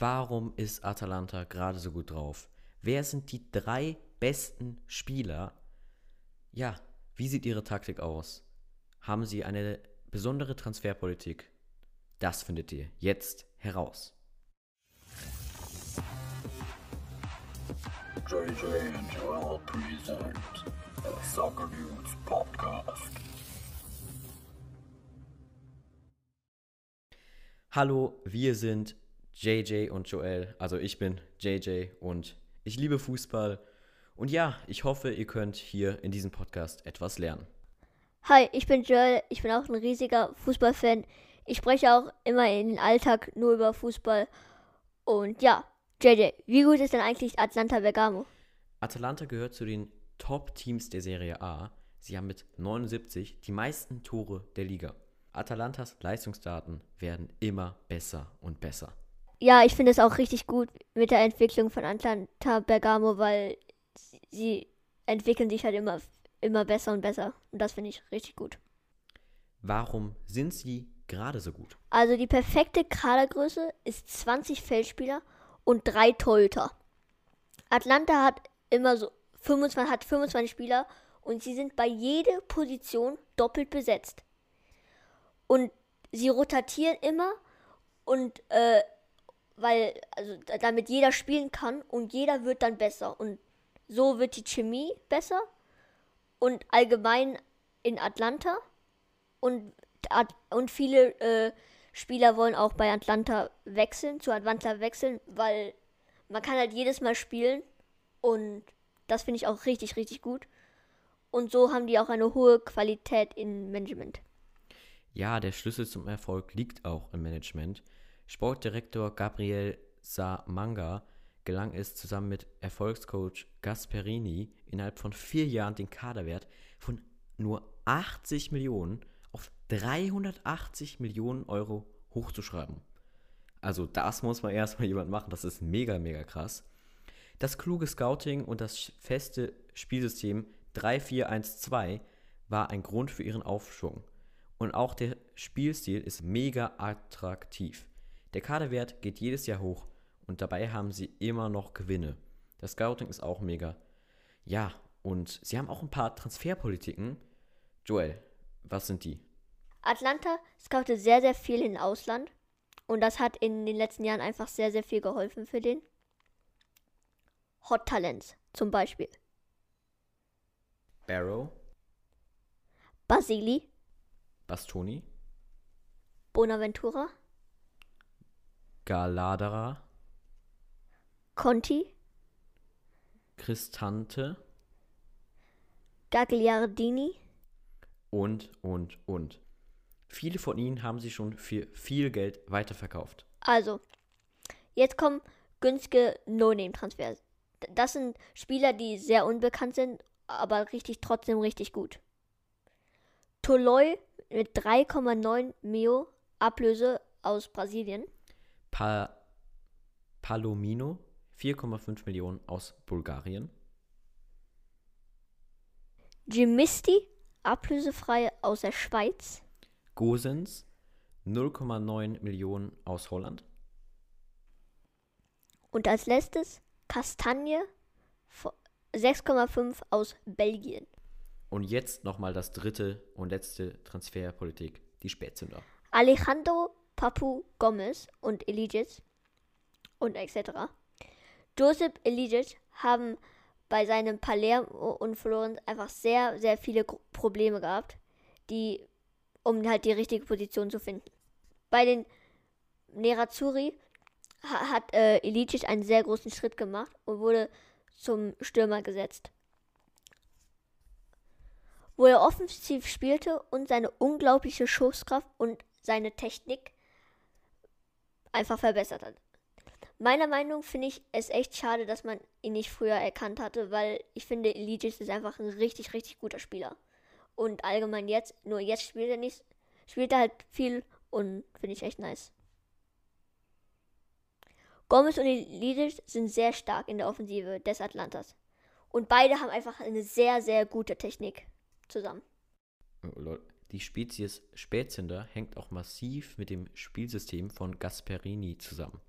Warum ist Atalanta gerade so gut drauf? Wer sind die drei besten Spieler? Ja, wie sieht ihre Taktik aus? Haben sie eine besondere Transferpolitik? Das findet ihr jetzt heraus. JJ and Joel present the Soccer News Podcast. Hallo, wir sind JJ und Joel. Also ich bin JJ und ich liebe Fußball. Und ja, ich hoffe, ihr könnt hier in diesem Podcast etwas lernen. Hi, ich bin Joel. Ich bin auch ein riesiger Fußballfan. Ich spreche auch immer in den Alltag nur über Fußball. Und ja, JJ, wie gut ist denn eigentlich Atlanta Bergamo? Atalanta gehört zu den Top-Teams der Serie A. Sie haben mit 79 die meisten Tore der Liga. Atalantas Leistungsdaten werden immer besser und besser ja, ich finde es auch richtig gut mit der Entwicklung von Atlanta Bergamo, weil sie entwickeln sich halt immer, immer besser und besser. Und das finde ich richtig gut. Warum sind sie gerade so gut? Also die perfekte Kadergröße ist 20 Feldspieler und drei Torhüter. Atlanta hat immer so 25, hat 25 Spieler und sie sind bei jeder Position doppelt besetzt. Und sie rotieren immer und äh, weil, also damit jeder spielen kann und jeder wird dann besser. Und so wird die Chemie besser und allgemein in Atlanta. Und, und viele äh, Spieler wollen auch bei Atlanta wechseln, zu Atlanta wechseln, weil man kann halt jedes Mal spielen und das finde ich auch richtig, richtig gut. Und so haben die auch eine hohe Qualität im Management. Ja, der Schlüssel zum Erfolg liegt auch im Management. Sportdirektor Gabriel Samanga gelang es zusammen mit Erfolgscoach Gasperini innerhalb von vier Jahren den Kaderwert von nur 80 Millionen auf 380 Millionen Euro hochzuschreiben. Also das muss man erstmal jemand machen, das ist mega, mega krass. Das kluge Scouting und das feste Spielsystem 3-4-1-2 war ein Grund für ihren Aufschwung. Und auch der Spielstil ist mega attraktiv. Der Kaderwert geht jedes Jahr hoch und dabei haben sie immer noch Gewinne. Das Scouting ist auch mega. Ja, und sie haben auch ein paar Transferpolitiken. Joel, was sind die? Atlanta scoutet sehr, sehr viel im Ausland. Und das hat in den letzten Jahren einfach sehr, sehr viel geholfen für den. Hot Talents zum Beispiel. Barrow. Basili. Bastoni. Bonaventura. Galadera, Conti, Cristante Gagliardini und, und, und. Viele von ihnen haben sie schon für viel Geld weiterverkauft. Also, jetzt kommen günstige No-Name-Transfers. Das sind Spieler, die sehr unbekannt sind, aber richtig trotzdem richtig gut. Toloi mit 3,9 Mio Ablöse aus Brasilien. Pa Palomino, 4,5 Millionen aus Bulgarien. Gimisti, ablösefrei aus der Schweiz. Gosens, 0,9 Millionen aus Holland. Und als letztes Kastagne, 6,5 aus Belgien. Und jetzt nochmal das dritte und letzte Transferpolitik, die Spätzünder. Alejandro Papu Gomez und Eligic und etc. Joseph Eligic haben bei seinem Palermo und Florenz einfach sehr, sehr viele Probleme gehabt, die, um halt die richtige Position zu finden. Bei den Nerazzurri ha hat äh, Ilicic einen sehr großen Schritt gemacht und wurde zum Stürmer gesetzt. Wo er offensiv spielte und seine unglaubliche Schusskraft und seine Technik einfach verbessert hat. Meiner Meinung finde ich es echt schade, dass man ihn nicht früher erkannt hatte, weil ich finde, Eligius ist einfach ein richtig, richtig guter Spieler. Und allgemein jetzt, nur jetzt spielt er nicht, spielt er halt viel und finde ich echt nice. Gomez und Eligius sind sehr stark in der Offensive des Atlantas. Und beide haben einfach eine sehr, sehr gute Technik zusammen. Oh, Leute. Die Spezies Spätzünder hängt auch massiv mit dem Spielsystem von Gasperini zusammen.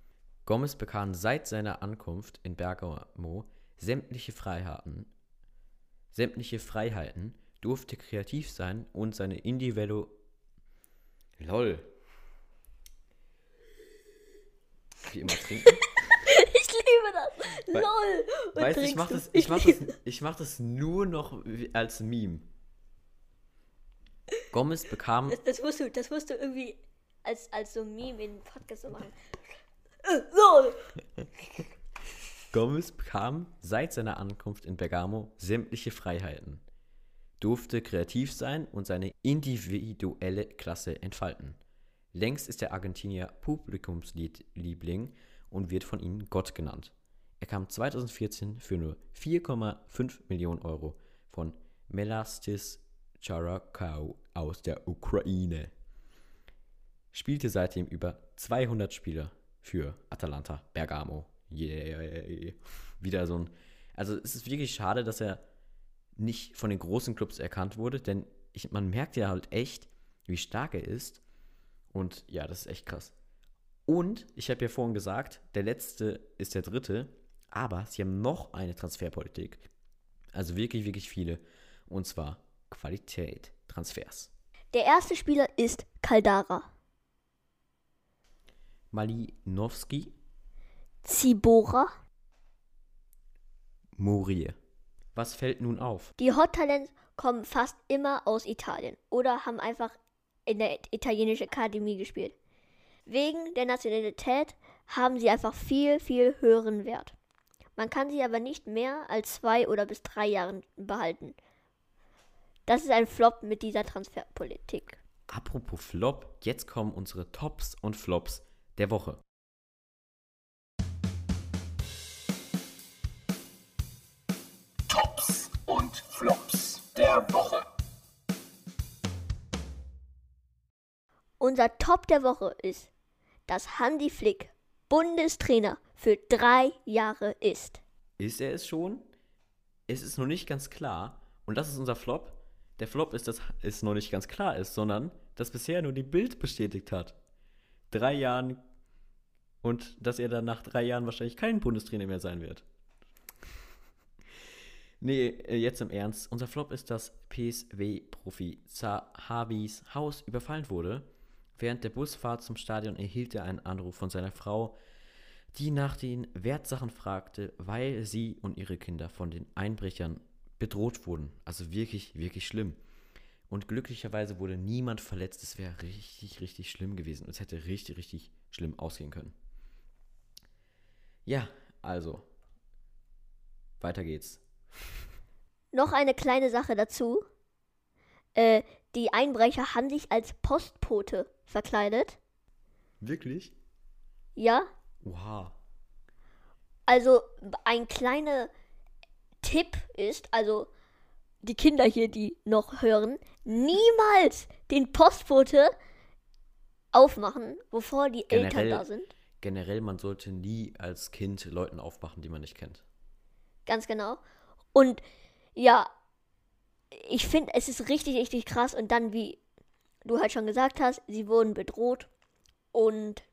Gomez bekam seit seiner Ankunft in Bergamo sämtliche Freiheiten, sämtliche Freiheiten, durfte kreativ sein und seine individuelle LOL. Wie immer trinken. Ich liebe das. Lol. Weißt du, ich mach das, ich mach das, ich mach das nur noch als Meme. Gomez bekam Das, das, musst du, das musst du irgendwie als, als so ein Meme in den Podcast so machen. Lol. Gomez bekam seit seiner Ankunft in Bergamo sämtliche Freiheiten, durfte kreativ sein und seine individuelle Klasse entfalten. Längst ist der Argentinier Publikumsliebling und wird von ihnen Gott genannt. Er kam 2014 für nur 4,5 Millionen Euro von Melastis Charakau aus der Ukraine. Spielte seitdem über 200 Spiele für Atalanta Bergamo. Yeah. Wieder so ein. Also es ist wirklich schade, dass er nicht von den großen Clubs erkannt wurde, denn ich, man merkt ja halt echt, wie stark er ist. Und ja, das ist echt krass. Und ich habe ja vorhin gesagt, der letzte ist der dritte, aber sie haben noch eine Transferpolitik. Also wirklich, wirklich viele. Und zwar Qualität Transfers. Der erste Spieler ist Caldara. Malinowski, Zibora. Murier. Was fällt nun auf? Die Hot Talents kommen fast immer aus Italien oder haben einfach in der italienischen Akademie gespielt. Wegen der Nationalität haben sie einfach viel, viel höheren Wert. Man kann sie aber nicht mehr als zwei oder bis drei Jahren behalten. Das ist ein Flop mit dieser Transferpolitik. Apropos Flop, jetzt kommen unsere Tops und Flops der Woche. Tops und Flops der Woche. Unser Top der Woche ist, dass Hansi Flick Bundestrainer für drei Jahre ist. Ist er es schon? Es ist noch nicht ganz klar. Und das ist unser Flop. Der Flop ist, dass es noch nicht ganz klar ist, sondern dass bisher nur die Bild bestätigt hat. Drei Jahren und dass er dann nach drei Jahren wahrscheinlich kein Bundestrainer mehr sein wird. Nee, äh, jetzt im Ernst. Unser Flop ist, dass PSW-Profi Zahavis Haus überfallen wurde. Während der Busfahrt zum Stadion erhielt er einen Anruf von seiner Frau, die nach den Wertsachen fragte, weil sie und ihre Kinder von den Einbrechern bedroht wurden. Also wirklich, wirklich schlimm. Und glücklicherweise wurde niemand verletzt. Es wäre richtig, richtig schlimm gewesen. Es hätte richtig, richtig schlimm ausgehen können. Ja, also. Weiter geht's. Noch eine kleine Sache dazu. Äh, die Einbrecher haben sich als Postbote verkleidet. Wirklich? Ja, Wow. also ein kleiner Tipp ist, also die Kinder hier, die noch hören, niemals den Postbote aufmachen, bevor die Eltern Generell- da sind. Generell, man sollte nie als Kind Leuten aufmachen, die man nicht kennt. Ganz genau. Und ja, ich finde, es ist richtig, richtig krass. Und dann, wie du halt schon gesagt hast, sie wurden bedroht und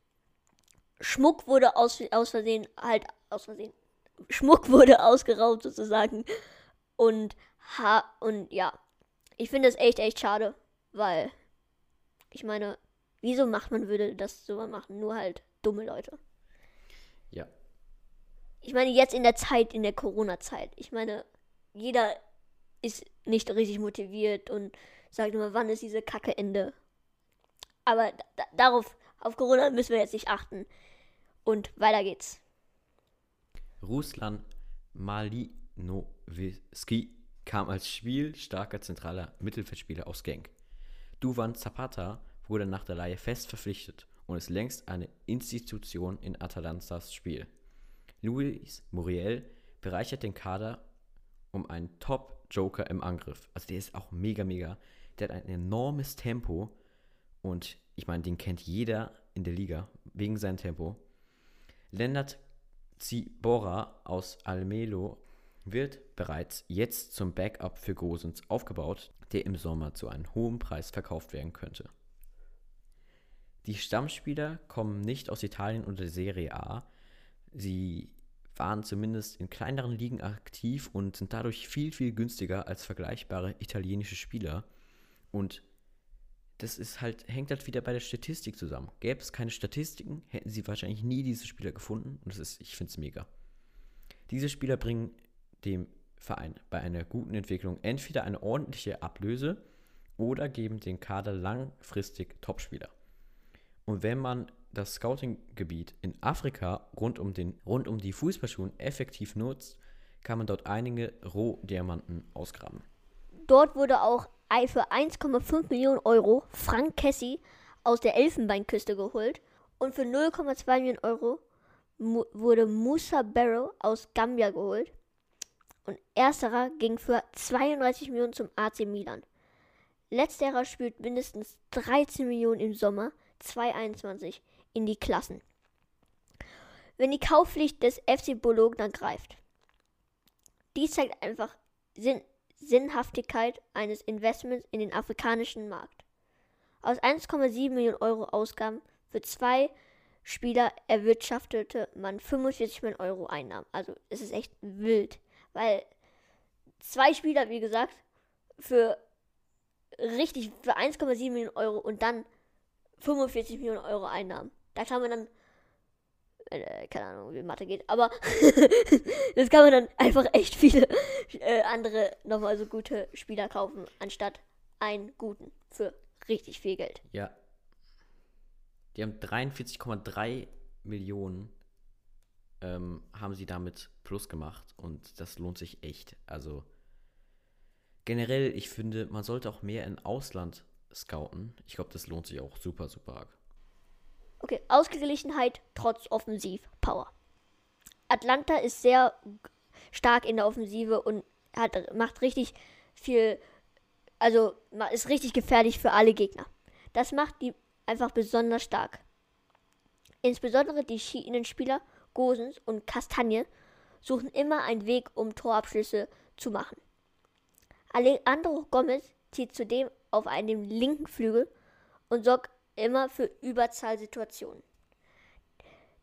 Schmuck wurde aus, aus Versehen, halt aus Versehen, Schmuck wurde ausgeraubt sozusagen. Und, ha und ja, ich finde es echt, echt schade, weil ich meine, wieso macht man, würde das so machen? Nur halt dumme Leute. Ja. Ich meine, jetzt in der Zeit, in der Corona-Zeit. Ich meine, jeder ist nicht richtig motiviert und sagt immer, wann ist diese Kacke Ende. Aber da, darauf, auf Corona müssen wir jetzt nicht achten. Und weiter geht's. Ruslan Malinowski kam als spielstarker zentraler Mittelfeldspieler aus Genk. Duvan Zapata wurde nach der Leihe fest verpflichtet und ist längst eine Institution in Atalantas Spiel. Luis Muriel bereichert den Kader um einen Top-Joker im Angriff. Also der ist auch mega, mega. Der hat ein enormes Tempo und ich meine, den kennt jeder in der Liga wegen seinem Tempo. Lennart Zibora aus Almelo wird bereits jetzt zum Backup für Gosens aufgebaut, der im Sommer zu einem hohen Preis verkauft werden könnte. Die Stammspieler kommen nicht aus Italien oder der Serie A, Sie waren zumindest in kleineren Ligen aktiv und sind dadurch viel, viel günstiger als vergleichbare italienische Spieler. Und das ist halt, hängt halt wieder bei der Statistik zusammen. Gäbe es keine Statistiken, hätten sie wahrscheinlich nie diese Spieler gefunden. Und das ist, ich finde es mega. Diese Spieler bringen dem Verein bei einer guten Entwicklung entweder eine ordentliche Ablöse oder geben den Kader langfristig Topspieler. Und wenn man das Scouting-Gebiet in Afrika rund um, den, rund um die Fußballschulen effektiv nutzt, kann man dort einige Rohdiamanten ausgraben. Dort wurde auch für 1,5 Millionen Euro Frank Cassie aus der Elfenbeinküste geholt und für 0,2 Millionen Euro wurde Musa Barrow aus Gambia geholt und ersterer ging für 32 Millionen zum AC Milan. Letzterer spielt mindestens 13 Millionen im Sommer 2021 in die Klassen. Wenn die Kaufpflicht des FC Bologna greift. Dies zeigt einfach Sinn, Sinnhaftigkeit eines Investments in den afrikanischen Markt. Aus 1,7 Millionen Euro Ausgaben für zwei Spieler erwirtschaftete man 45 Millionen Euro Einnahmen. Also es ist echt wild, weil zwei Spieler, wie gesagt, für richtig für 1,7 Millionen Euro und dann 45 Millionen Euro Einnahmen. Da kann man dann, äh, keine Ahnung, wie Mathe geht, aber das kann man dann einfach echt viele äh, andere nochmal so gute Spieler kaufen, anstatt einen guten für richtig viel Geld. Ja. Die haben 43,3 Millionen ähm, haben sie damit plus gemacht und das lohnt sich echt. Also generell, ich finde, man sollte auch mehr im Ausland scouten. Ich glaube, das lohnt sich auch super, super arg. Okay, Ausgeglichenheit trotz Offensivpower. Atlanta ist sehr stark in der Offensive und hat, macht richtig viel, also ist richtig gefährlich für alle Gegner. Das macht die einfach besonders stark. Insbesondere die Schienenspieler Gosens und Kastanje suchen immer einen Weg, um Torabschlüsse zu machen. Alejandro Gomez zieht zudem auf einem linken Flügel und sorgt immer für Überzahlsituationen.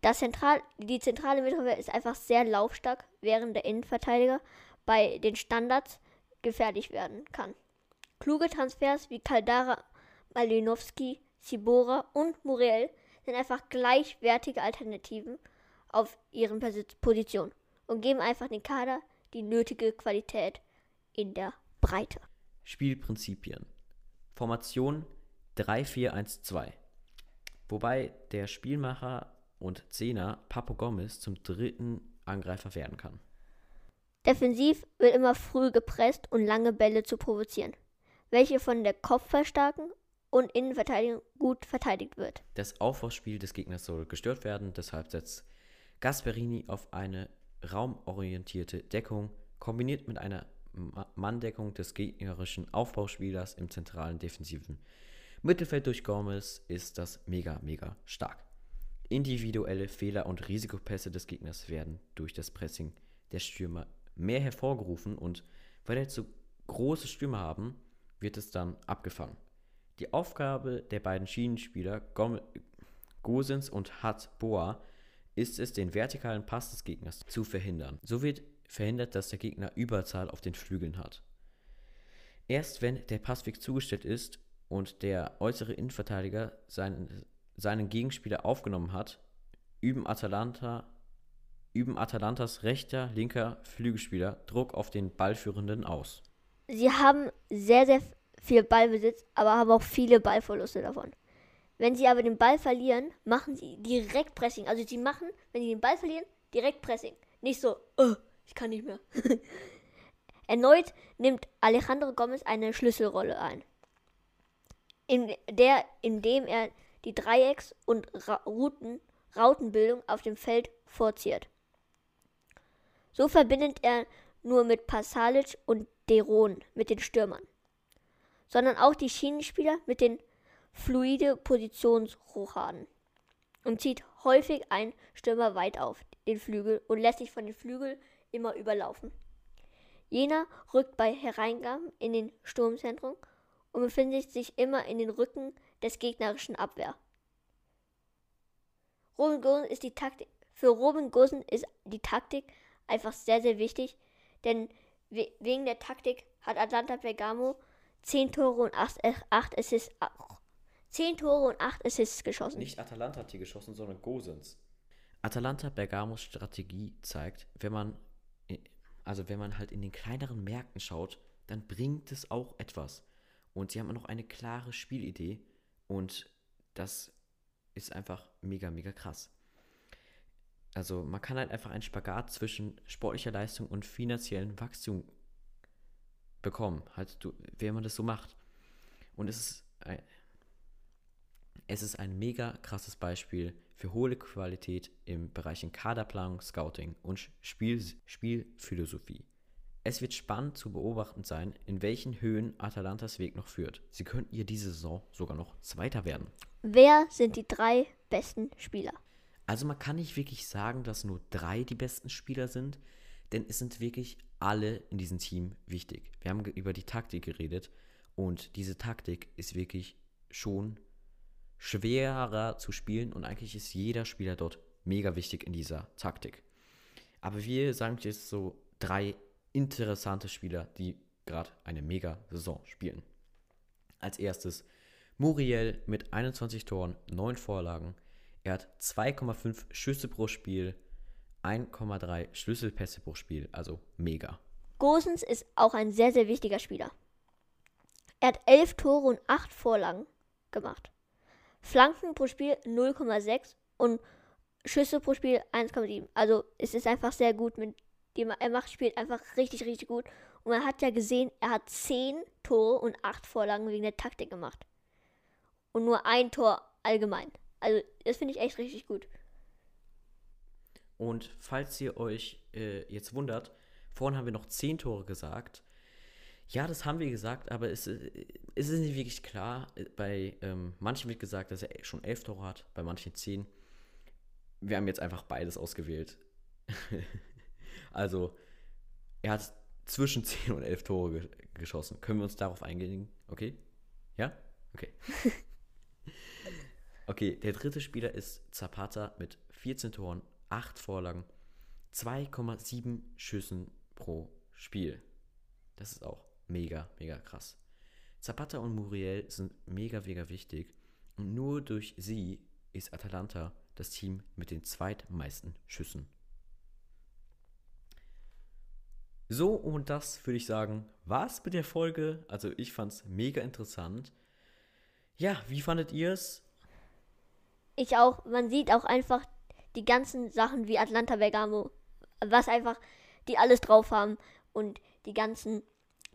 Das Zentral, die zentrale Mittelwehr ist einfach sehr laufstark, während der Innenverteidiger bei den Standards gefährlich werden kann. Kluge Transfers wie Caldara, Malinowski, Sibora und Muriel sind einfach gleichwertige Alternativen auf ihren Positionen und geben einfach den Kader die nötige Qualität in der Breite. Spielprinzipien. Formation 3-4-1-2. Wobei der Spielmacher und Zehner Papo Gomez zum dritten Angreifer werden kann. Defensiv wird immer früh gepresst und lange Bälle zu provozieren, welche von der Kopfverstärkung und Innenverteidigung gut verteidigt wird. Das Aufbauspiel des Gegners soll gestört werden, deshalb setzt Gasperini auf eine raumorientierte Deckung, kombiniert mit einer Manndeckung des gegnerischen Aufbauspielers im zentralen defensiven Mittelfeld durch Gomez ist das mega, mega stark. Individuelle Fehler und Risikopässe des Gegners werden durch das Pressing der Stürmer mehr hervorgerufen und weil jetzt so große Stürmer haben, wird es dann abgefangen. Die Aufgabe der beiden Schienenspieler Gosens und Hat Boa ist es, den vertikalen Pass des Gegners zu verhindern. So wird verhindert, dass der Gegner Überzahl auf den Flügeln hat. Erst wenn der Passweg zugestellt ist und der äußere Innenverteidiger seinen, seinen Gegenspieler aufgenommen hat, üben, Atalanta, üben Atalantas rechter, linker Flügelspieler Druck auf den Ballführenden aus. Sie haben sehr, sehr viel Ballbesitz, aber haben auch viele Ballverluste davon. Wenn sie aber den Ball verlieren, machen sie direkt Pressing. Also sie machen, wenn sie den Ball verlieren, direkt Pressing. Nicht so, oh, ich kann nicht mehr. Erneut nimmt Alejandro Gomez eine Schlüsselrolle ein in der, indem er die Dreiecks- und Ra Routen, Rautenbildung auf dem Feld vorzieht. So verbindet er nur mit Pasalic und Deron mit den Stürmern, sondern auch die Schienenspieler mit den fluide Positionsrochaden und zieht häufig einen Stürmer weit auf den Flügel und lässt sich von den Flügeln immer überlaufen. Jener rückt bei Hereingaben in den Sturmzentrum und befindet sich immer in den Rücken des gegnerischen Abwehr. Roman ist die Taktik für Robin Gosen ist die Taktik einfach sehr, sehr wichtig. Denn we wegen der Taktik hat Atlanta Bergamo 10 Tore und 8, 8 Assists. 10 Tore und 8 Assists geschossen. Nicht Atalanta hat hier geschossen, sondern Gosens. Atalanta Bergamos Strategie zeigt, wenn man, also wenn man halt in den kleineren Märkten schaut, dann bringt es auch etwas. Und sie haben noch eine klare Spielidee und das ist einfach mega, mega krass. Also man kann halt einfach einen Spagat zwischen sportlicher Leistung und finanziellem Wachstum bekommen, halt, du, wenn man das so macht. Und es ist, ein, es ist ein mega krasses Beispiel für hohe Qualität im Bereich Kaderplanung, Scouting und Spiel, Spielphilosophie. Es wird spannend zu beobachten sein, in welchen Höhen Atalantas Weg noch führt. Sie könnten ihr diese Saison sogar noch Zweiter werden. Wer sind die drei besten Spieler? Also man kann nicht wirklich sagen, dass nur drei die besten Spieler sind, denn es sind wirklich alle in diesem Team wichtig. Wir haben über die Taktik geredet und diese Taktik ist wirklich schon schwerer zu spielen und eigentlich ist jeder Spieler dort mega wichtig in dieser Taktik. Aber wir sagen jetzt so drei interessante Spieler, die gerade eine mega Saison spielen. Als erstes Muriel mit 21 Toren, 9 Vorlagen. Er hat 2,5 Schüsse pro Spiel, 1,3 Schlüsselpässe pro Spiel, also mega. Gosens ist auch ein sehr, sehr wichtiger Spieler. Er hat 11 Tore und 8 Vorlagen gemacht. Flanken pro Spiel 0,6 und Schüsse pro Spiel 1,7. Also es ist einfach sehr gut mit dem er macht, spielt einfach richtig, richtig gut. Und man hat ja gesehen, er hat 10 Tore und 8 Vorlagen wegen der Taktik gemacht. Und nur ein Tor allgemein. Also das finde ich echt richtig gut. Und falls ihr euch äh, jetzt wundert, vorhin haben wir noch 10 Tore gesagt. Ja, das haben wir gesagt, aber es, äh, es ist nicht wirklich klar. Bei ähm, manchen wird gesagt, dass er schon 11 Tore hat, bei manchen 10. Wir haben jetzt einfach beides ausgewählt. also, er hat zwischen 10 und 11 Tore ge geschossen. Können wir uns darauf einigen? Okay? Ja? Okay. okay, der dritte Spieler ist Zapata mit 14 Toren, 8 Vorlagen, 2,7 Schüssen pro Spiel. Das ist auch mega, mega krass. Zapata und Muriel sind mega, mega wichtig und nur durch sie ist Atalanta das Team mit den zweitmeisten Schüssen. So, und das würde ich sagen, war es mit der Folge. Also ich fand es mega interessant. Ja, wie fandet ihr es? Ich auch. Man sieht auch einfach die ganzen Sachen wie Atlanta Bergamo, was einfach die alles drauf haben und die ganzen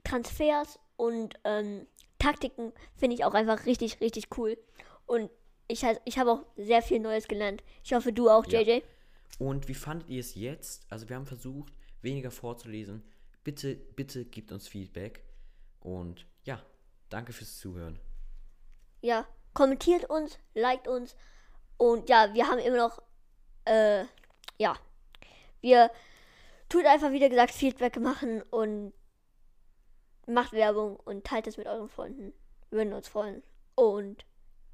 Transfers und ähm, Taktiken finde ich auch einfach richtig, richtig cool. Und ich, ich habe auch sehr viel Neues gelernt. Ich hoffe, du auch, JJ. Ja. Und wie fandet ihr es jetzt? Also wir haben versucht, weniger vorzulesen. Bitte, bitte gebt uns Feedback. Und ja, danke fürs Zuhören. Ja, kommentiert uns, liked uns. Und ja, wir haben immer noch, äh, ja, wir tut einfach, wie gesagt, Feedback machen und macht Werbung und teilt es mit euren Freunden. Wir würden uns freuen. Und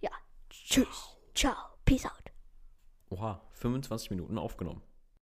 ja, tschüss, ciao, peace out. Oha, 25 Minuten aufgenommen.